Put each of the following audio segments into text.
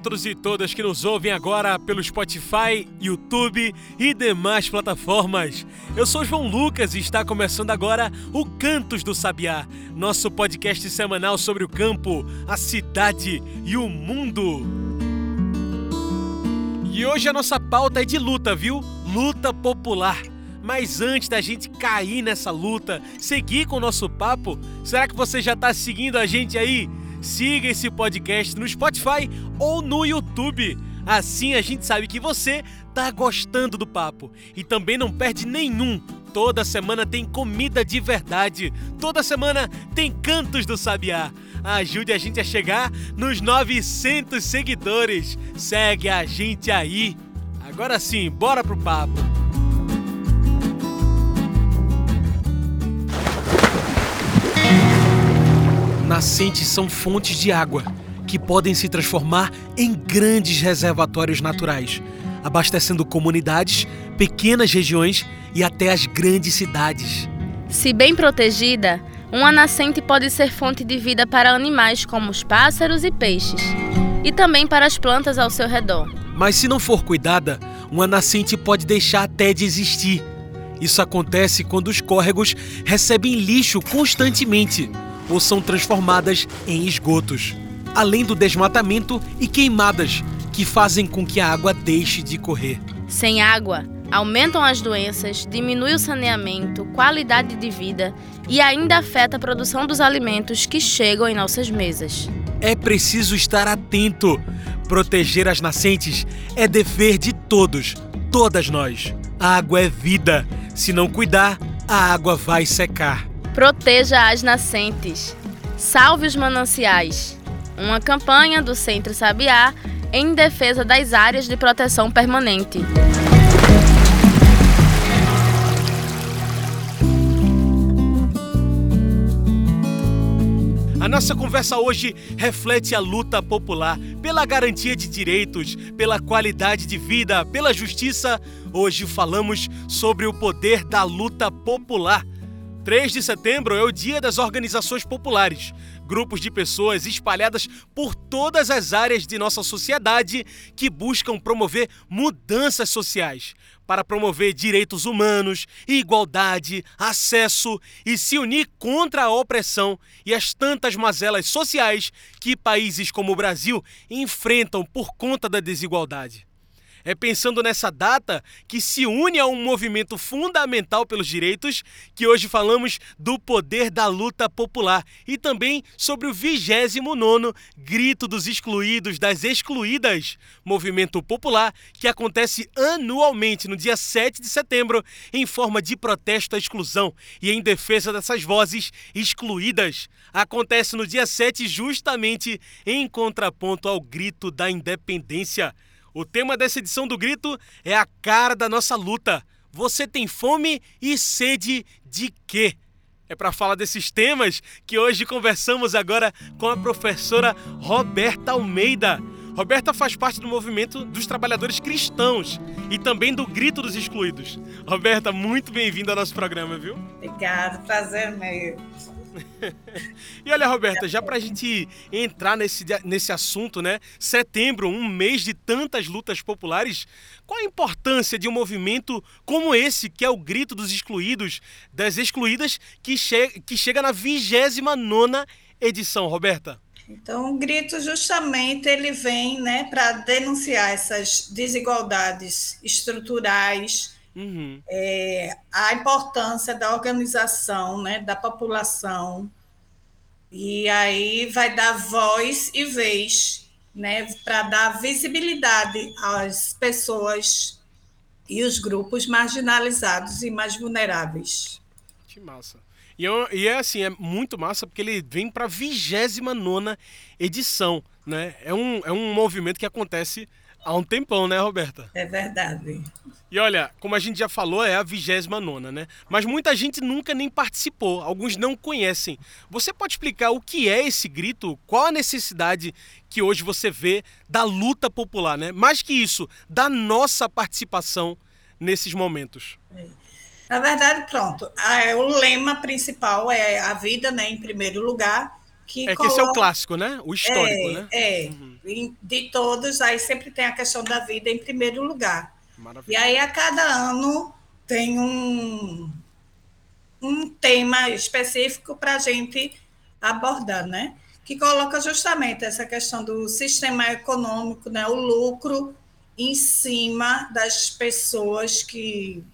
Todos e todas que nos ouvem agora pelo Spotify, YouTube e demais plataformas. Eu sou João Lucas e está começando agora o Cantos do Sabiá, nosso podcast semanal sobre o campo, a cidade e o mundo. E hoje a nossa pauta é de luta, viu? Luta popular. Mas antes da gente cair nessa luta, seguir com o nosso papo, será que você já está seguindo a gente aí? Siga esse podcast no Spotify ou no YouTube. Assim a gente sabe que você tá gostando do papo e também não perde nenhum. Toda semana tem comida de verdade. Toda semana tem cantos do Sabiá. Ajude a gente a chegar nos 900 seguidores. Segue a gente aí. Agora sim, bora pro papo. Nascentes são fontes de água que podem se transformar em grandes reservatórios naturais, abastecendo comunidades, pequenas regiões e até as grandes cidades. Se bem protegida, uma nascente pode ser fonte de vida para animais como os pássaros e peixes, e também para as plantas ao seu redor. Mas se não for cuidada, uma nascente pode deixar até de existir. Isso acontece quando os córregos recebem lixo constantemente ou são transformadas em esgotos, além do desmatamento e queimadas que fazem com que a água deixe de correr. Sem água, aumentam as doenças, diminui o saneamento, qualidade de vida e ainda afeta a produção dos alimentos que chegam em nossas mesas. É preciso estar atento. Proteger as nascentes é dever de todos, todas nós. A água é vida. Se não cuidar, a água vai secar. Proteja as nascentes. Salve os mananciais. Uma campanha do Centro Sabiá em defesa das áreas de proteção permanente. A nossa conversa hoje reflete a luta popular pela garantia de direitos, pela qualidade de vida, pela justiça. Hoje falamos sobre o poder da luta popular. 3 de setembro é o Dia das Organizações Populares, grupos de pessoas espalhadas por todas as áreas de nossa sociedade que buscam promover mudanças sociais, para promover direitos humanos, igualdade, acesso e se unir contra a opressão e as tantas mazelas sociais que países como o Brasil enfrentam por conta da desigualdade. É pensando nessa data que se une a um movimento fundamental pelos direitos que hoje falamos do poder da luta popular e também sobre o 29 Grito dos Excluídos das Excluídas, movimento popular que acontece anualmente no dia 7 de setembro em forma de protesto à exclusão e em defesa dessas vozes excluídas. Acontece no dia 7 justamente em contraponto ao grito da independência. O tema dessa edição do Grito é a cara da nossa luta. Você tem fome e sede de quê? É para falar desses temas que hoje conversamos agora com a professora Roberta Almeida. Roberta faz parte do movimento dos trabalhadores cristãos e também do Grito dos Excluídos. Roberta, muito bem-vinda ao nosso programa, viu? Obrigada, prazer meu. e olha, Roberta, já para a gente entrar nesse, nesse assunto, né? Setembro, um mês de tantas lutas populares, qual a importância de um movimento como esse, que é o Grito dos Excluídos, das Excluídas, que, che que chega na 29 edição, Roberta? Então, o grito justamente ele vem, né, para denunciar essas desigualdades estruturais Uhum. É, a importância da organização né, da população, e aí vai dar voz e vez né, para dar visibilidade às pessoas e os grupos marginalizados e mais vulneráveis. Que massa. E, eu, e é assim, é muito massa porque ele vem para a 29 edição. Né? É, um, é um movimento que acontece Há um tempão, né, Roberta? É verdade. E olha, como a gente já falou, é a 29 né? Mas muita gente nunca nem participou, alguns não conhecem. Você pode explicar o que é esse grito? Qual a necessidade que hoje você vê da luta popular, né? Mais que isso, da nossa participação nesses momentos. Na verdade, pronto, o lema principal é a vida, né, em primeiro lugar. Que é coloca... que esse é o clássico, né? O histórico, é, né? É, uhum. de todos, aí sempre tem a questão da vida em primeiro lugar. Maravilha. E aí, a cada ano, tem um, um tema específico para a gente abordar, né? Que coloca justamente essa questão do sistema econômico, né? O lucro em cima das pessoas que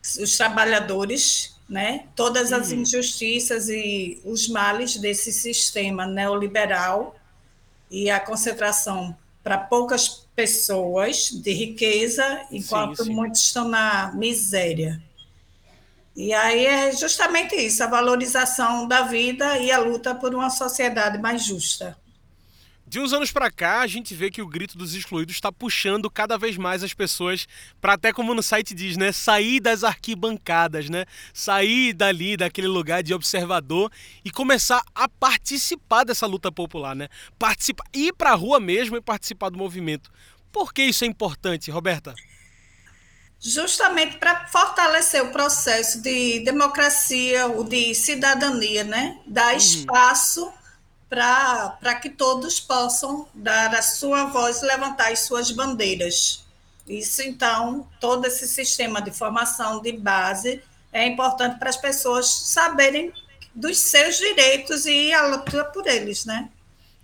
os trabalhadores, né? Todas as uhum. injustiças e os males desse sistema neoliberal e a concentração para poucas pessoas de riqueza, enquanto sim, sim. muitos estão na miséria. E aí é justamente isso, a valorização da vida e a luta por uma sociedade mais justa. De uns anos para cá, a gente vê que o grito dos excluídos está puxando cada vez mais as pessoas para até como no site diz, né, sair das arquibancadas, né, sair dali daquele lugar de observador e começar a participar dessa luta popular, né, participar, ir para a rua mesmo e participar do movimento. Por que isso é importante, Roberta? Justamente para fortalecer o processo de democracia, o de cidadania, né, dar uhum. espaço para que todos possam dar a sua voz e levantar as suas bandeiras. Isso, então, todo esse sistema de formação de base é importante para as pessoas saberem dos seus direitos e a luta por eles, né?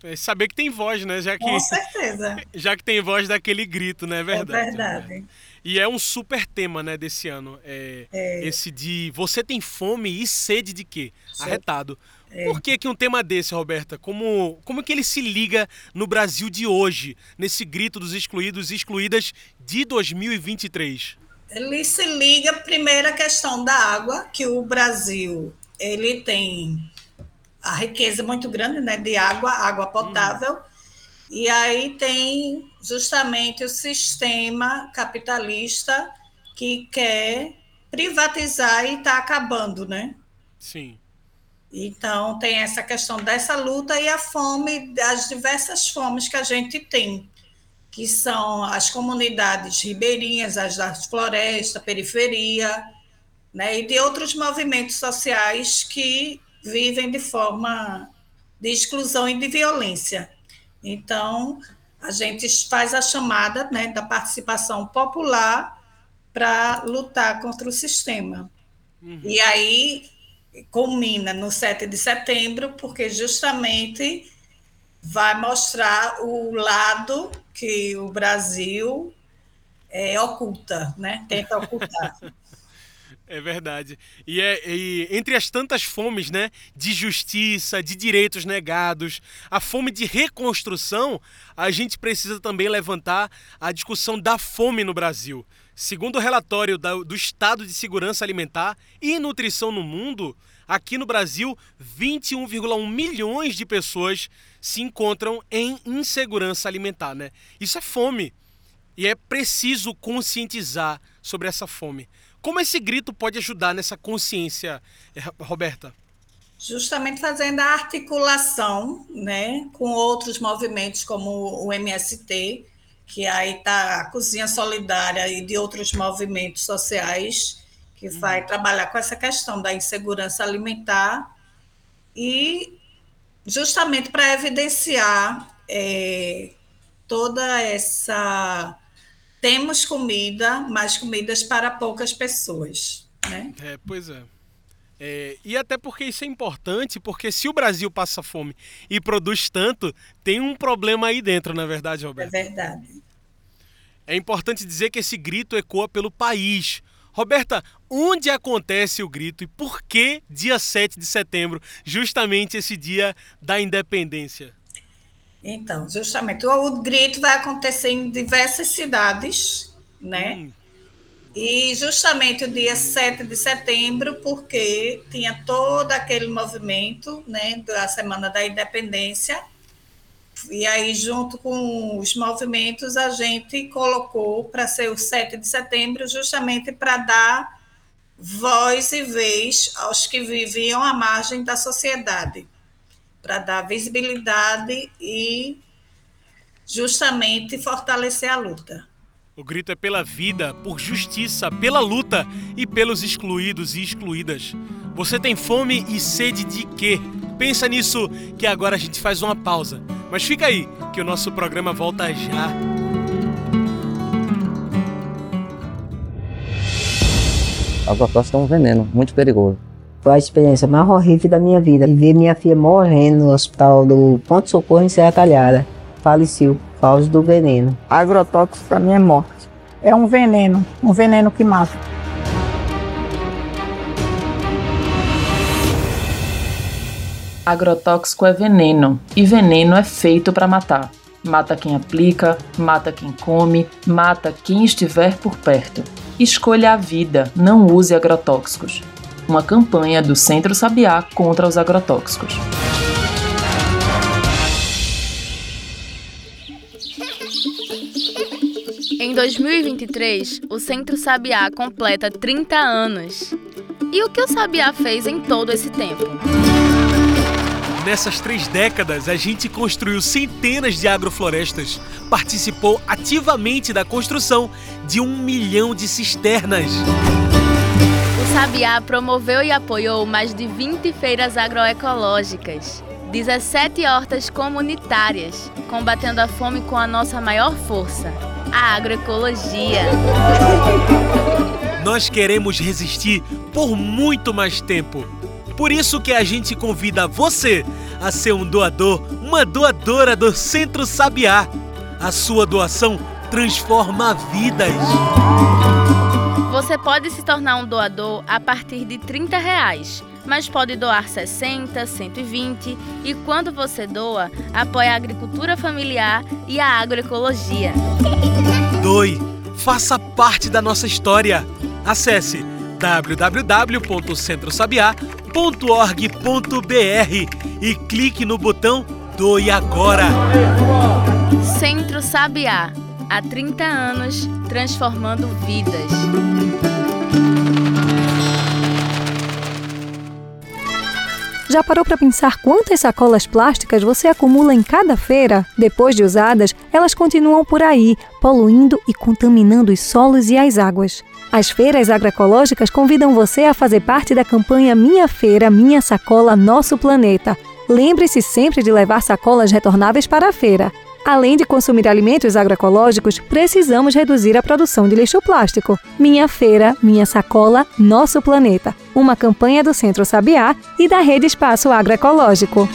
É saber que tem voz, né? Já que, Com certeza. Já que tem voz daquele grito, né? É verdade. É verdade. E é um super tema, né, desse ano. É, é. Esse de você tem fome e sede de quê? Arretado. É. Por que, que um tema desse, Roberta? Como, como que ele se liga no Brasil de hoje, nesse grito dos excluídos e excluídas de 2023? Ele se liga, primeiro, à questão da água, que o Brasil ele tem a riqueza muito grande né, de água, água potável, hum. e aí tem justamente o sistema capitalista que quer privatizar e está acabando, né? Sim. Então, tem essa questão dessa luta e a fome, as diversas fomes que a gente tem, que são as comunidades ribeirinhas, as das florestas, periferia, né, e de outros movimentos sociais que vivem de forma de exclusão e de violência. Então, a gente faz a chamada né, da participação popular para lutar contra o sistema. Uhum. E aí culmina no 7 de setembro, porque justamente vai mostrar o lado que o Brasil é, oculta, né? tenta ocultar. É verdade. E, é, e entre as tantas fomes, né, de justiça, de direitos negados, a fome de reconstrução, a gente precisa também levantar a discussão da fome no Brasil. Segundo o relatório do Estado de Segurança Alimentar e Nutrição no Mundo, aqui no Brasil, 21,1 milhões de pessoas se encontram em insegurança alimentar. Né? Isso é fome. E é preciso conscientizar sobre essa fome. Como esse grito pode ajudar nessa consciência, eh, Roberta? Justamente fazendo a articulação né, com outros movimentos como o MST, que aí está a Cozinha Solidária e de outros movimentos sociais que uhum. vai trabalhar com essa questão da insegurança alimentar e justamente para evidenciar é, toda essa temos comida, mas comidas para poucas pessoas, né? É, pois é. É, e até porque isso é importante, porque se o Brasil passa fome e produz tanto, tem um problema aí dentro, na é verdade, Roberto? É verdade. É importante dizer que esse grito ecoa pelo país. Roberta, onde acontece o grito e por que dia 7 de setembro, justamente esse dia da independência? Então, justamente, o grito vai acontecer em diversas cidades, né? Hum. E justamente o dia 7 de setembro, porque tinha todo aquele movimento né, da Semana da Independência. E aí, junto com os movimentos, a gente colocou para ser o 7 de setembro, justamente para dar voz e vez aos que viviam à margem da sociedade, para dar visibilidade e justamente fortalecer a luta. O grito é pela vida, por justiça, pela luta e pelos excluídos e excluídas. Você tem fome e sede de quê? Pensa nisso que agora a gente faz uma pausa. Mas fica aí, que o nosso programa volta já. A agrotóxica é um veneno muito perigoso. Foi a experiência mais horrível da minha vida. ver minha filha morrendo no hospital do Ponto Socorro em Serra Talhada. Faleceu causa do veneno. Agrotóxico para mim é morte. É um veneno, um veneno que mata. Agrotóxico é veneno e veneno é feito para matar. Mata quem aplica, mata quem come, mata quem estiver por perto. Escolha a vida, não use agrotóxicos. Uma campanha do Centro Sabiá contra os agrotóxicos. Em 2023, o Centro Sabiá completa 30 anos. E o que o Sabiá fez em todo esse tempo? Nessas três décadas, a gente construiu centenas de agroflorestas, participou ativamente da construção de um milhão de cisternas. O Sabiá promoveu e apoiou mais de 20 feiras agroecológicas, 17 hortas comunitárias, combatendo a fome com a nossa maior força, a agroecologia. Nós queremos resistir por muito mais tempo. Por isso que a gente convida você a ser um doador, uma doadora do Centro Sabiá. A sua doação transforma vidas. Você pode se tornar um doador a partir de 30 reais, mas pode doar 60, 120 e quando você doa, apoia a agricultura familiar e a agroecologia. Doe, faça parte da nossa história. Acesse www.centrosabiá.org.br e clique no botão Doe Agora. Centro Sabiá, há 30 anos transformando vidas. Já parou para pensar quantas sacolas plásticas você acumula em cada feira? Depois de usadas, elas continuam por aí, poluindo e contaminando os solos e as águas. As feiras agroecológicas convidam você a fazer parte da campanha Minha Feira, Minha Sacola, Nosso Planeta. Lembre-se sempre de levar sacolas retornáveis para a feira. Além de consumir alimentos agroecológicos, precisamos reduzir a produção de lixo plástico. Minha Feira, Minha Sacola, Nosso Planeta. Uma campanha do Centro Sabiá e da Rede Espaço Agroecológico.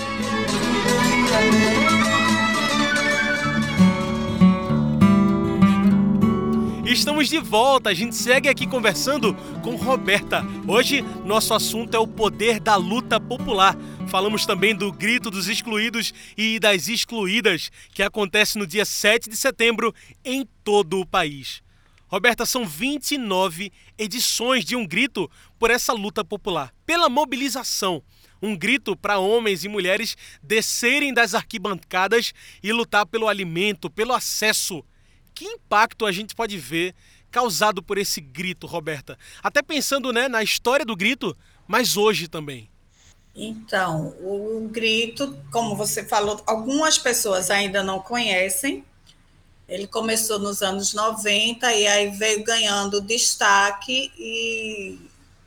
Estamos de volta, a gente segue aqui conversando com Roberta. Hoje, nosso assunto é o poder da luta popular. Falamos também do Grito dos Excluídos e das Excluídas, que acontece no dia 7 de setembro em todo o país. Roberta, são 29 edições de um grito por essa luta popular, pela mobilização. Um grito para homens e mulheres descerem das arquibancadas e lutar pelo alimento, pelo acesso que impacto a gente pode ver causado por esse grito, Roberta? Até pensando né, na história do grito, mas hoje também. Então, o grito, como você falou, algumas pessoas ainda não conhecem. Ele começou nos anos 90 e aí veio ganhando destaque e,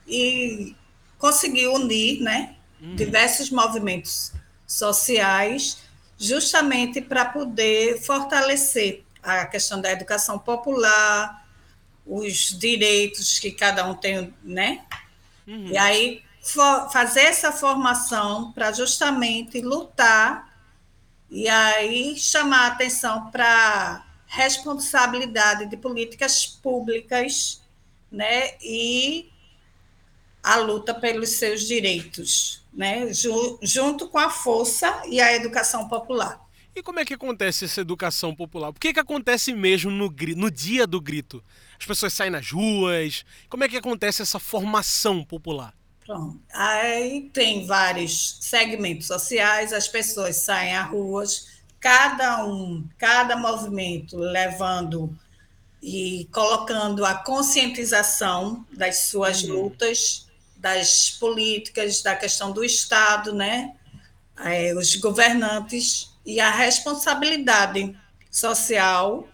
e conseguiu unir né, uhum. diversos movimentos sociais justamente para poder fortalecer a questão da educação popular, os direitos que cada um tem, né? Uhum. E aí fazer essa formação para justamente lutar e aí chamar a atenção para responsabilidade de políticas públicas, né? E a luta pelos seus direitos, né? Junto com a força e a educação popular. E como é que acontece essa educação popular? Por que, que acontece mesmo no, no dia do grito? As pessoas saem nas ruas? Como é que acontece essa formação popular? Pronto. Aí tem vários segmentos sociais, as pessoas saem às ruas, cada um, cada movimento levando e colocando a conscientização das suas uhum. lutas, das políticas, da questão do Estado, né? É, os governantes e a responsabilidade social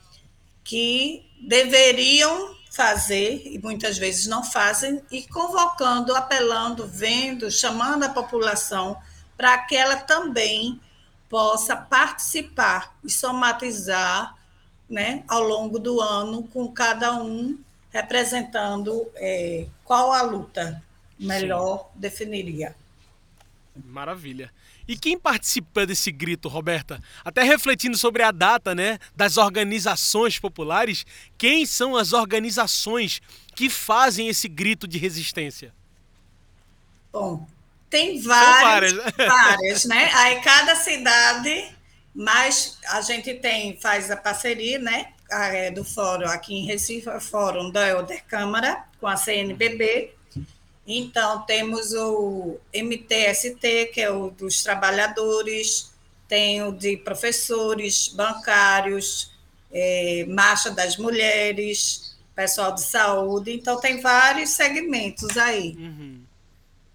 que deveriam fazer, e muitas vezes não fazem, e convocando, apelando, vendo, chamando a população para que ela também possa participar e somatizar né, ao longo do ano, com cada um representando é, qual a luta melhor Sim. definiria. Maravilha. E quem participa desse grito, Roberta? Até refletindo sobre a data, né, das organizações populares, quem são as organizações que fazem esse grito de resistência? Bom, tem várias, várias. várias, né? Aí cada cidade, mas a gente tem faz a parceria, né, é, do fórum aqui em Recife, o fórum da Elder Câmara com a CNBB então, temos o MTST, que é o dos trabalhadores, tem o de professores, bancários, é, Marcha das Mulheres, pessoal de saúde. Então, tem vários segmentos aí. Uhum.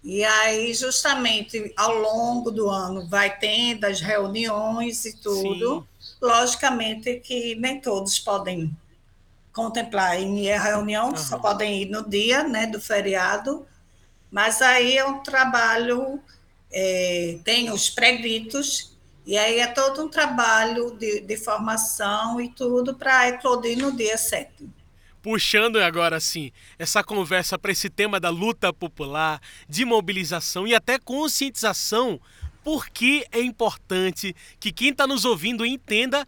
E aí, justamente, ao longo do ano, vai tendo as reuniões e tudo. Sim. Logicamente que nem todos podem contemplar em reunião, uhum. só podem ir no dia né, do feriado mas aí é um trabalho, é, tem os pré-gritos, e aí é todo um trabalho de, de formação e tudo para eclodir no dia 7 puxando agora assim essa conversa para esse tema da luta popular, de mobilização e até conscientização, porque é importante que quem está nos ouvindo entenda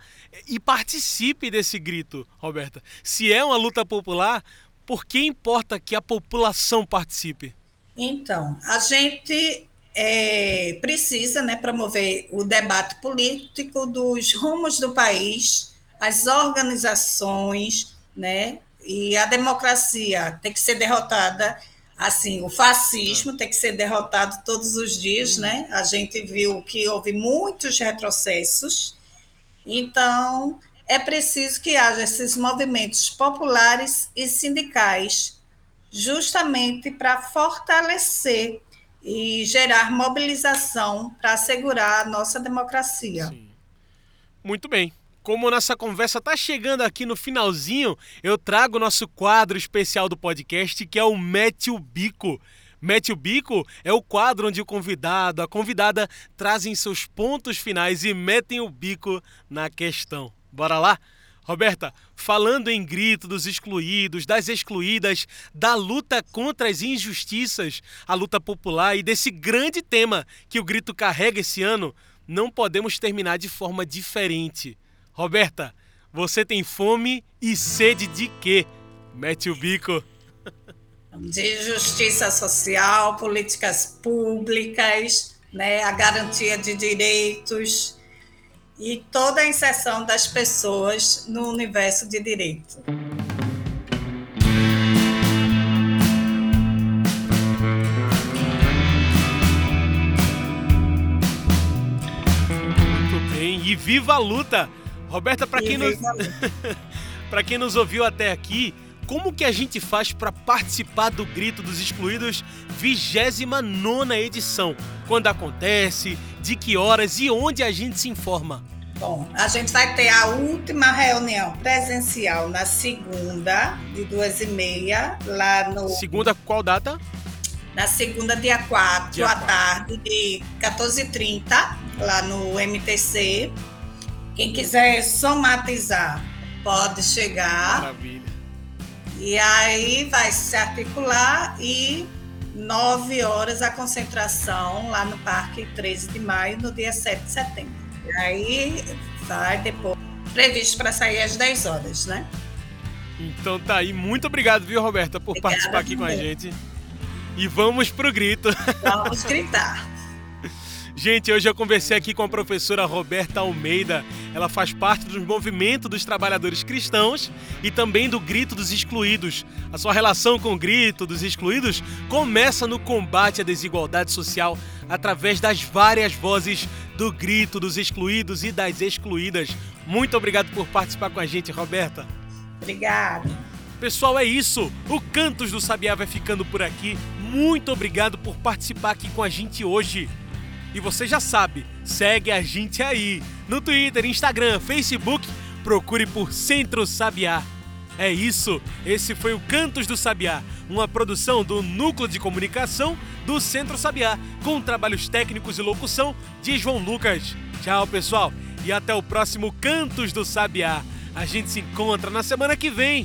e participe desse grito, Roberta. Se é uma luta popular, por que importa que a população participe? Então, a gente é, precisa né, promover o debate político dos rumos do país, as organizações, né, e a democracia tem que ser derrotada. Assim, o fascismo tem que ser derrotado todos os dias, né? A gente viu que houve muitos retrocessos. Então, é preciso que haja esses movimentos populares e sindicais justamente para fortalecer e gerar mobilização para assegurar a nossa democracia. Sim. Muito bem. Como nossa conversa está chegando aqui no finalzinho, eu trago o nosso quadro especial do podcast, que é o Mete o Bico. Mete o Bico é o quadro onde o convidado, a convidada trazem seus pontos finais e metem o bico na questão. Bora lá? Roberta, falando em grito dos excluídos, das excluídas, da luta contra as injustiças, a luta popular e desse grande tema que o grito carrega esse ano, não podemos terminar de forma diferente. Roberta, você tem fome e sede de quê? Mete o bico. De justiça social, políticas públicas, né, a garantia de direitos e toda a inserção das pessoas no universo de direito. Muito bem, e viva a luta! Roberta, para quem, nos... quem nos ouviu até aqui, como que a gente faz para participar do Grito dos Excluídos 29 edição? Quando acontece, de que horas e onde a gente se informa? Bom, a gente vai ter a última reunião presencial na segunda, de duas e meia, lá no. Segunda, qual data? Na segunda, dia 4, dia à 4. tarde, de 14h30, lá no MTC. Quem quiser somatizar, pode chegar. Maravilha. E aí vai se articular e nove horas a concentração lá no Parque 13 de Maio, no dia 7 de setembro. E aí vai depois, previsto para sair às 10 horas, né? Então tá aí. Muito obrigado, viu, Roberta, por Obrigada participar aqui com a gente. E vamos pro grito. Vamos gritar. Gente, hoje eu conversei aqui com a professora Roberta Almeida. Ela faz parte do movimento dos trabalhadores cristãos e também do Grito dos Excluídos. A sua relação com o Grito dos Excluídos começa no combate à desigualdade social através das várias vozes do Grito dos Excluídos e das Excluídas. Muito obrigado por participar com a gente, Roberta. Obrigada. Pessoal, é isso. O Cantos do Sabiá vai ficando por aqui. Muito obrigado por participar aqui com a gente hoje. E você já sabe, segue a gente aí no Twitter, Instagram, Facebook, procure por Centro Sabiá. É isso, esse foi o Cantos do Sabiá, uma produção do Núcleo de Comunicação do Centro Sabiá, com trabalhos técnicos e locução de João Lucas. Tchau, pessoal, e até o próximo Cantos do Sabiá. A gente se encontra na semana que vem.